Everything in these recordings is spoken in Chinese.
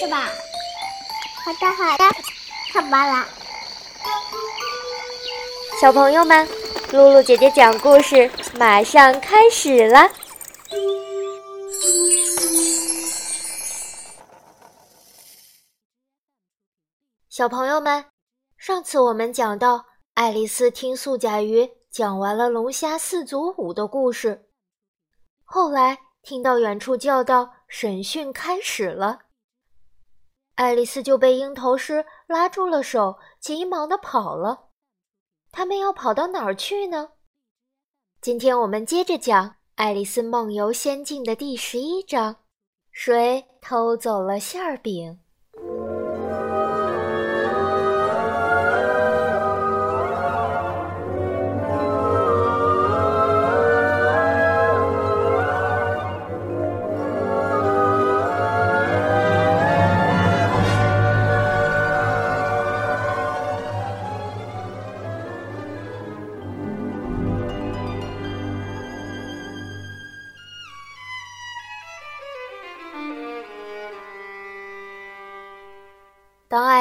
是吧。好的，好的，看吧啦。小朋友们，露露姐姐讲故事马上开始了。小朋友们，上次我们讲到，爱丽丝听素甲鱼讲完了龙虾四足舞的故事，后来听到远处叫道：“审讯开始了。”爱丽丝就被鹰头狮拉住了手，急忙地跑了。他们要跑到哪儿去呢？今天我们接着讲《爱丽丝梦游仙境》的第十一章：谁偷走了馅饼？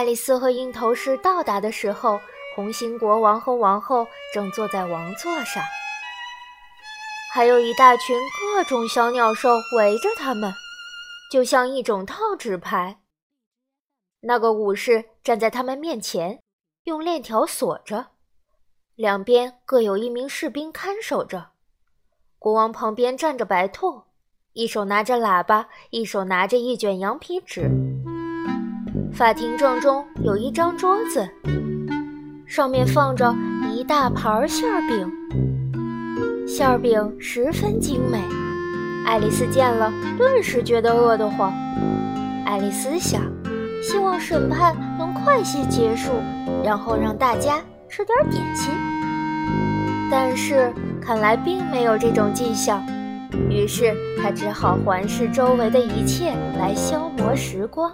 丽丝和鹰头狮到达的时候，红心国王和王后正坐在王座上，还有一大群各种小鸟兽围着他们，就像一整套纸牌。那个武士站在他们面前，用链条锁着，两边各有一名士兵看守着。国王旁边站着白兔，一手拿着喇叭，一手拿着一卷羊皮纸。法庭正中有一张桌子，上面放着一大盘馅饼，馅饼十分精美。爱丽丝见了，顿时觉得饿得慌。爱丽丝想，希望审判能快些结束，然后让大家吃点点心。但是看来并没有这种迹象，于是她只好环视周围的一切来消磨时光。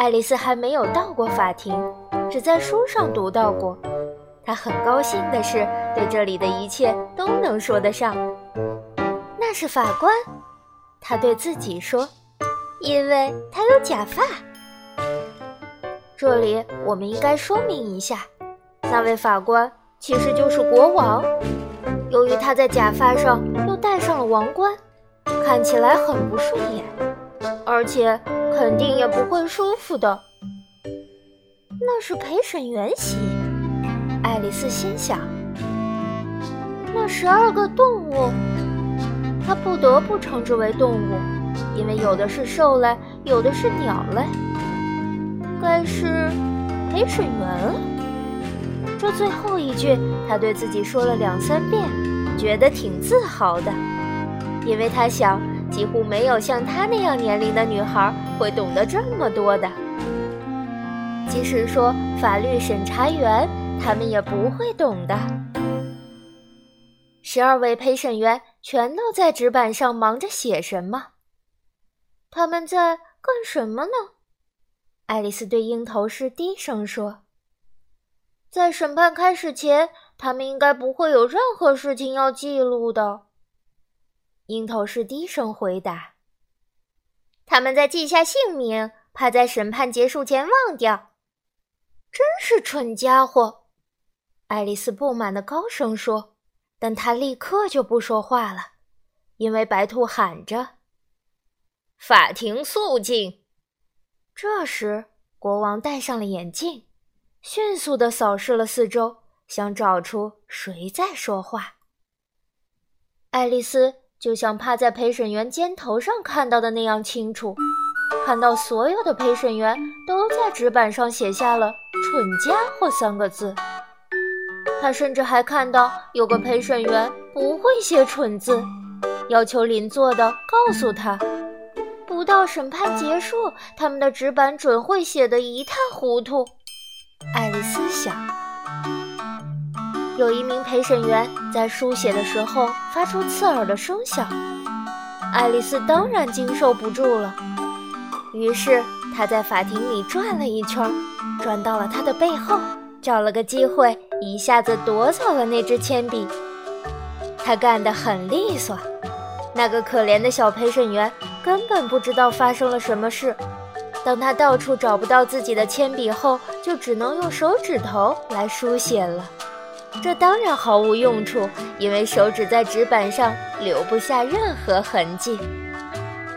爱丽丝还没有到过法庭，只在书上读到过。她很高兴的是，对这里的一切都能说得上。那是法官，她对自己说，因为他有假发。这里我们应该说明一下，那位法官其实就是国王。由于他在假发上又戴上了王冠，看起来很不顺眼，而且。肯定也不会舒服的。那是陪审员席，爱丽丝心想。那十二个动物，她不得不称之为动物，因为有的是兽类，有的是鸟类。该是陪审员。这最后一句，她对自己说了两三遍，觉得挺自豪的，因为她想。几乎没有像她那样年龄的女孩会懂得这么多的。即使说法律审查员，他们也不会懂的。十二位陪审员全都在纸板上忙着写什么？他们在干什么呢？爱丽丝对鹰头狮低声说：“在审判开始前，他们应该不会有任何事情要记录的。”鹰头狮低声回答：“他们在记下姓名，怕在审判结束前忘掉。”真是蠢家伙！爱丽丝不满的高声说，但她立刻就不说话了，因为白兔喊着：“法庭肃静！”这时，国王戴上了眼镜，迅速的扫视了四周，想找出谁在说话。爱丽丝。就像趴在陪审员肩头上看到的那样清楚，看到所有的陪审员都在纸板上写下了“蠢家伙”三个字。他甚至还看到有个陪审员不会写“蠢”字，要求邻座的告诉他，不到审判结束，他们的纸板准会写得一塌糊涂。爱丽丝想。有一名陪审员在书写的时候发出刺耳的声响，爱丽丝当然经受不住了。于是她在法庭里转了一圈，转到了他的背后，找了个机会一下子夺走了那支铅笔。他干得很利索，那个可怜的小陪审员根本不知道发生了什么事。当他到处找不到自己的铅笔后，就只能用手指头来书写了。这当然毫无用处，因为手指在纸板上留不下任何痕迹。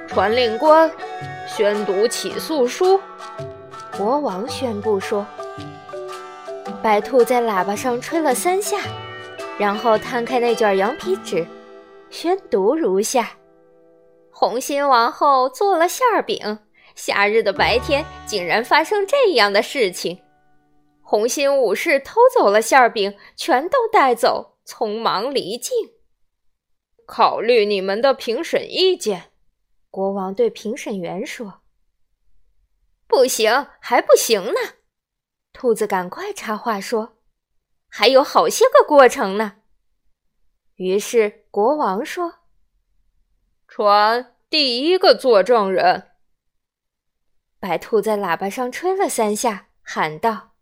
传令官，宣读起诉书。国王宣布说：“白兔在喇叭上吹了三下，然后摊开那卷羊皮纸，宣读如下：红心王后做了馅饼，夏日的白天竟然发生这样的事情。红心武士偷走了馅饼，全都带走，匆忙离境。考虑你们的评审意见。”国王对评审员说。不行，还不行呢！兔子赶快插话说：“还有好些个过程呢。”于是国王说：“传第一个作证人。”白兔在喇叭上吹了三下，喊道：“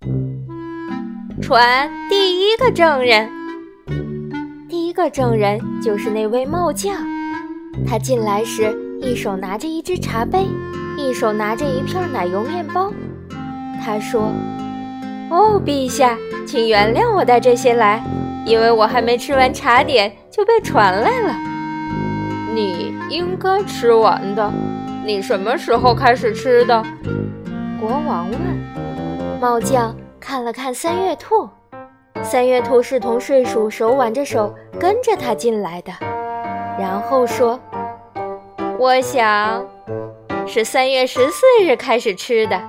传第一个证人！”第一个证人就是那位帽匠。他进来时，一手拿着一只茶杯。一手拿着一片奶油面包，他说：“哦，陛下，请原谅我带这些来，因为我还没吃完茶点就被传来了。你应该吃完的，你什么时候开始吃的？”国王问。帽匠看了看三月兔，三月兔是同睡鼠手挽着手跟着他进来的，然后说：“我想。”是三月十四日开始吃的，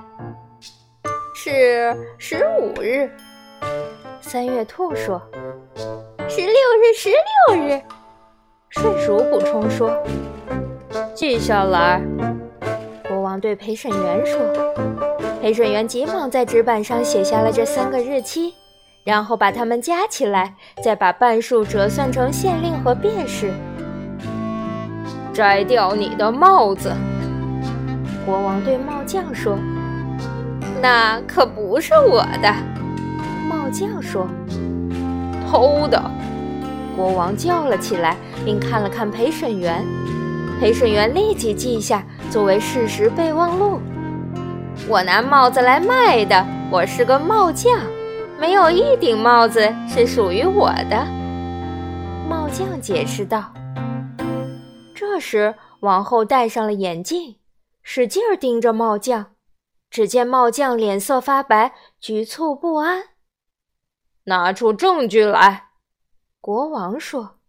是十五日。三月兔说：“十六日，十六日。”睡鼠补充说：“记下来。”国王对陪审员说。陪审员急忙在纸板上写下了这三个日期，然后把它们加起来，再把半数折算成县令和便士。摘掉你的帽子。国王对帽匠说：“那可不是我的。”帽匠说：“偷的！”国王叫了起来，并看了看陪审员。陪审员立即记下，作为事实备忘录：“我拿帽子来卖的，我是个帽匠，没有一顶帽子是属于我的。”帽匠解释道。这时，王后戴上了眼镜。使劲儿盯着帽匠，只见帽匠脸色发白，局促不安。拿出证据来，国王说，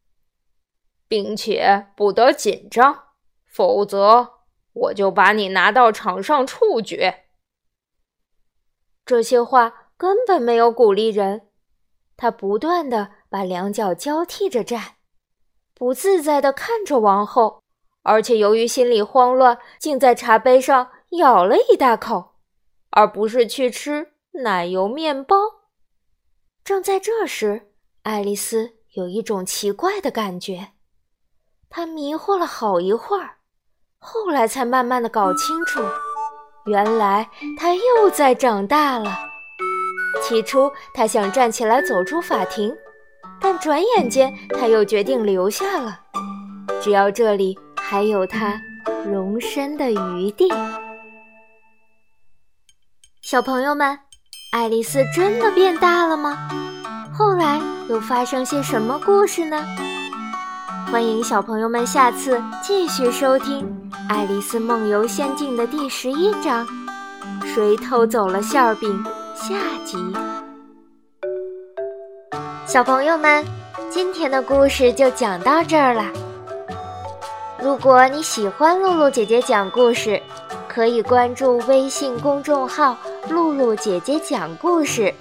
并且不得紧张，否则我就把你拿到场上处决。这些话根本没有鼓励人。他不断的把两脚交替着站，不自在的看着王后。而且由于心里慌乱，竟在茶杯上咬了一大口，而不是去吃奶油面包。正在这时，爱丽丝有一种奇怪的感觉，她迷惑了好一会儿，后来才慢慢的搞清楚，原来他又在长大了。起初，他想站起来走出法庭，但转眼间，他又决定留下了，只要这里。还有他容身的余地。小朋友们，爱丽丝真的变大了吗？后来又发生些什么故事呢？欢迎小朋友们下次继续收听《爱丽丝梦游仙境》的第十一章《谁偷走了馅饼》下集。小朋友们，今天的故事就讲到这儿了。如果你喜欢露露姐姐讲故事，可以关注微信公众号“露露姐姐讲故事”，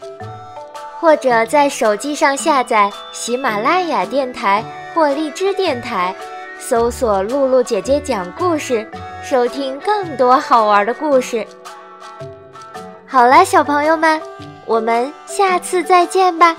或者在手机上下载喜马拉雅电台或荔枝电台，搜索“露露姐姐讲故事”，收听更多好玩的故事。好了，小朋友们，我们下次再见吧。